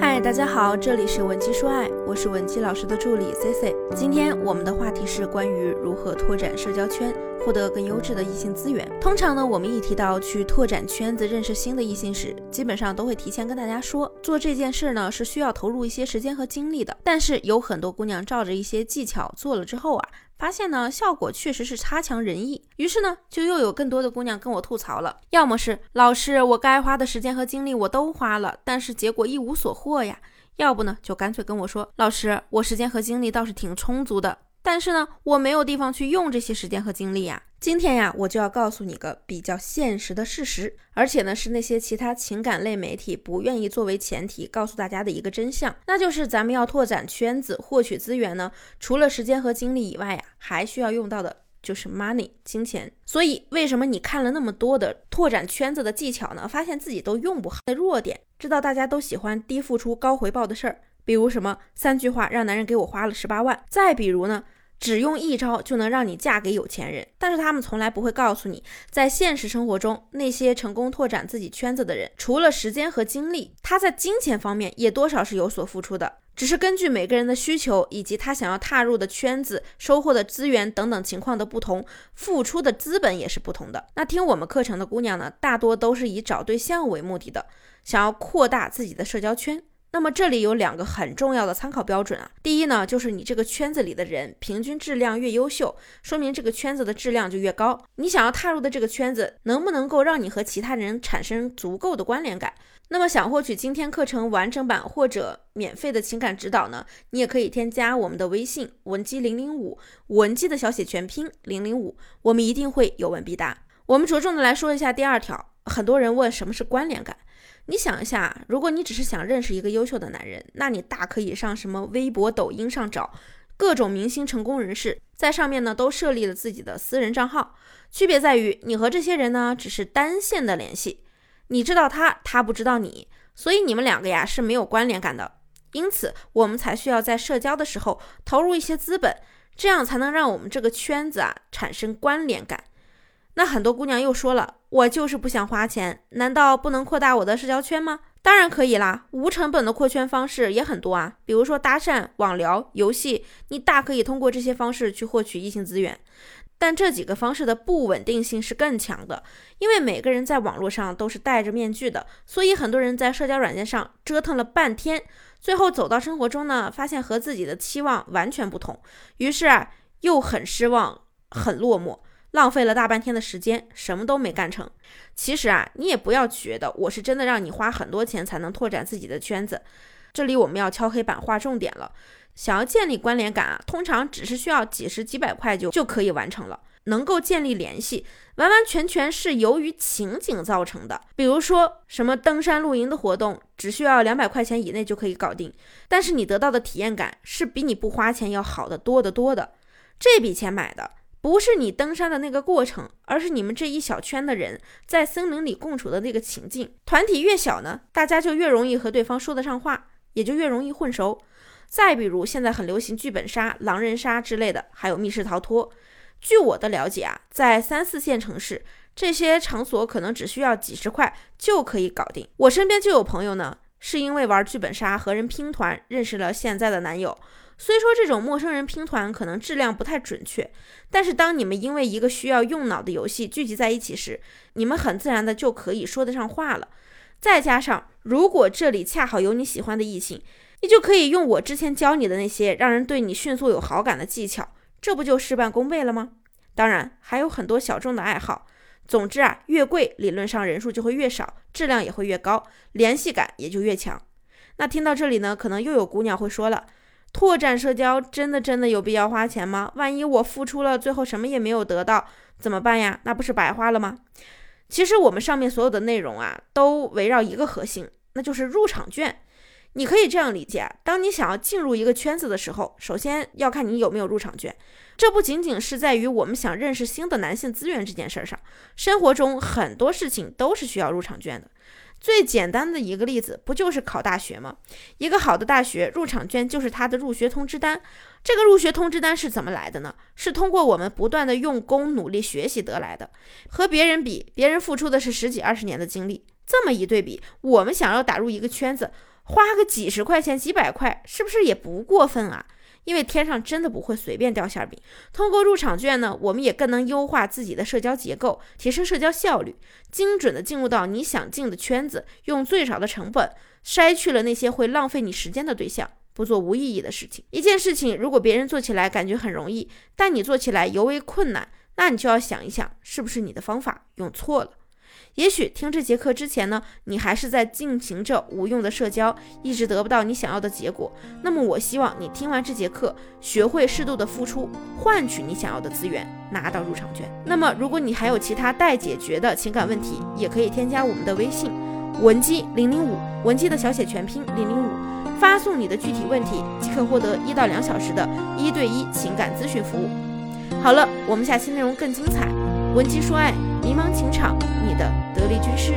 嗨，大家好，这里是文姬说爱，我是文姬老师的助理 C C。今天我们的话题是关于如何拓展社交圈，获得更优质的异性资源。通常呢，我们一提到去拓展圈子、认识新的异性时，基本上都会提前跟大家说，做这件事呢是需要投入一些时间和精力的。但是有很多姑娘照着一些技巧做了之后啊。发现呢，效果确实是差强人意。于是呢，就又有更多的姑娘跟我吐槽了，要么是老师，我该花的时间和精力我都花了，但是结果一无所获呀；要不呢，就干脆跟我说，老师，我时间和精力倒是挺充足的。但是呢，我没有地方去用这些时间和精力呀。今天呀，我就要告诉你个比较现实的事实，而且呢，是那些其他情感类媒体不愿意作为前提告诉大家的一个真相，那就是咱们要拓展圈子、获取资源呢，除了时间和精力以外呀，还需要用到的就是 money 金钱。所以，为什么你看了那么多的拓展圈子的技巧呢？发现自己都用不好的弱点，知道大家都喜欢低付出高回报的事儿，比如什么三句话让男人给我花了十八万，再比如呢？只用一招就能让你嫁给有钱人，但是他们从来不会告诉你，在现实生活中，那些成功拓展自己圈子的人，除了时间和精力，他在金钱方面也多少是有所付出的，只是根据每个人的需求以及他想要踏入的圈子、收获的资源等等情况的不同，付出的资本也是不同的。那听我们课程的姑娘呢，大多都是以找对象为目的的，想要扩大自己的社交圈。那么这里有两个很重要的参考标准啊。第一呢，就是你这个圈子里的人平均质量越优秀，说明这个圈子的质量就越高。你想要踏入的这个圈子，能不能够让你和其他人产生足够的关联感？那么想获取今天课程完整版或者免费的情感指导呢？你也可以添加我们的微信文姬零零五，文姬的小写全拼零零五，我们一定会有问必答。我们着重的来说一下第二条，很多人问什么是关联感。你想一下，如果你只是想认识一个优秀的男人，那你大可以上什么微博、抖音上找各种明星、成功人士，在上面呢都设立了自己的私人账号。区别在于，你和这些人呢只是单线的联系，你知道他，他不知道你，所以你们两个呀是没有关联感的。因此，我们才需要在社交的时候投入一些资本，这样才能让我们这个圈子啊产生关联感。那很多姑娘又说了，我就是不想花钱，难道不能扩大我的社交圈吗？当然可以啦，无成本的扩圈方式也很多啊，比如说搭讪、网聊、游戏，你大可以通过这些方式去获取异性资源。但这几个方式的不稳定性是更强的，因为每个人在网络上都是戴着面具的，所以很多人在社交软件上折腾了半天，最后走到生活中呢，发现和自己的期望完全不同，于是啊，又很失望，很落寞。浪费了大半天的时间，什么都没干成。其实啊，你也不要觉得我是真的让你花很多钱才能拓展自己的圈子。这里我们要敲黑板画重点了。想要建立关联感啊，通常只是需要几十几百块就就可以完成了。能够建立联系，完完全全是由于情景造成的。比如说什么登山露营的活动，只需要两百块钱以内就可以搞定，但是你得到的体验感是比你不花钱要好得多得多的。这笔钱买的。不是你登山的那个过程，而是你们这一小圈的人在森林里共处的那个情境。团体越小呢，大家就越容易和对方说得上话，也就越容易混熟。再比如现在很流行剧本杀、狼人杀之类的，还有密室逃脱。据我的了解啊，在三四线城市，这些场所可能只需要几十块就可以搞定。我身边就有朋友呢，是因为玩剧本杀和人拼团认识了现在的男友。虽说这种陌生人拼团可能质量不太准确，但是当你们因为一个需要用脑的游戏聚集在一起时，你们很自然的就可以说得上话了。再加上，如果这里恰好有你喜欢的异性，你就可以用我之前教你的那些让人对你迅速有好感的技巧，这不就事半功倍了吗？当然还有很多小众的爱好。总之啊，越贵理论上人数就会越少，质量也会越高，联系感也就越强。那听到这里呢，可能又有姑娘会说了。拓展社交真的真的有必要花钱吗？万一我付出了，最后什么也没有得到，怎么办呀？那不是白花了吗？其实我们上面所有的内容啊，都围绕一个核心，那就是入场券。你可以这样理解：当你想要进入一个圈子的时候，首先要看你有没有入场券。这不仅仅是在于我们想认识新的男性资源这件事儿上，生活中很多事情都是需要入场券的。最简单的一个例子，不就是考大学吗？一个好的大学入场券就是他的入学通知单。这个入学通知单是怎么来的呢？是通过我们不断的用功努力学习得来的。和别人比，别人付出的是十几二十年的精力。这么一对比，我们想要打入一个圈子，花个几十块钱、几百块，是不是也不过分啊？因为天上真的不会随便掉馅饼。通过入场券呢，我们也更能优化自己的社交结构，提升社交效率，精准的进入到你想进的圈子，用最少的成本筛去了那些会浪费你时间的对象，不做无意义的事情。一件事情如果别人做起来感觉很容易，但你做起来尤为困难，那你就要想一想，是不是你的方法用错了。也许听这节课之前呢，你还是在进行着无用的社交，一直得不到你想要的结果。那么我希望你听完这节课，学会适度的付出，换取你想要的资源，拿到入场券。那么如果你还有其他待解决的情感问题，也可以添加我们的微信文姬零零五，文姬的小写全拼零零五，发送你的具体问题，即可获得一到两小时的一对一情感咨询服务。好了，我们下期内容更精彩，文姬说爱。迷茫情场，你的得力军师。